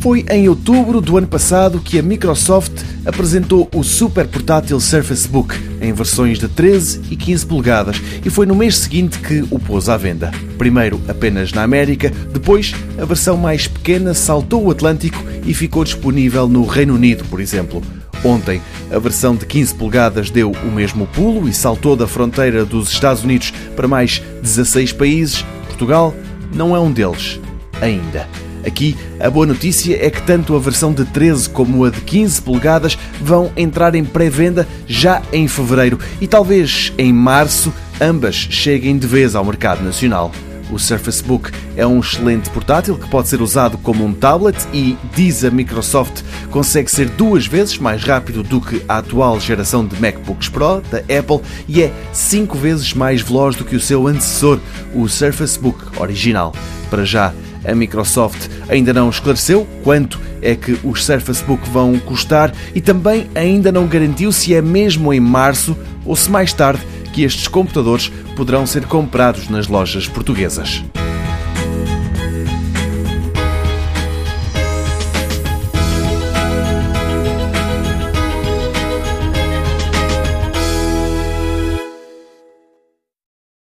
Foi em outubro do ano passado que a Microsoft apresentou o super portátil Surface Book em versões de 13 e 15 polegadas e foi no mês seguinte que o pôs à venda. Primeiro apenas na América, depois a versão mais pequena saltou o Atlântico e ficou disponível no Reino Unido, por exemplo. Ontem, a versão de 15 polegadas deu o mesmo pulo e saltou da fronteira dos Estados Unidos para mais 16 países. Portugal não é um deles ainda. Aqui, a boa notícia é que tanto a versão de 13 como a de 15 polegadas vão entrar em pré-venda já em fevereiro e talvez em março ambas cheguem de vez ao mercado nacional. O Surface Book é um excelente portátil que pode ser usado como um tablet e, diz a Microsoft, consegue ser duas vezes mais rápido do que a atual geração de MacBooks Pro da Apple e é cinco vezes mais veloz do que o seu antecessor, o Surface Book original. Para já, a Microsoft ainda não esclareceu quanto é que os Surface Book vão custar e também ainda não garantiu se é mesmo em março ou se mais tarde que estes computadores poderão ser comprados nas lojas portuguesas.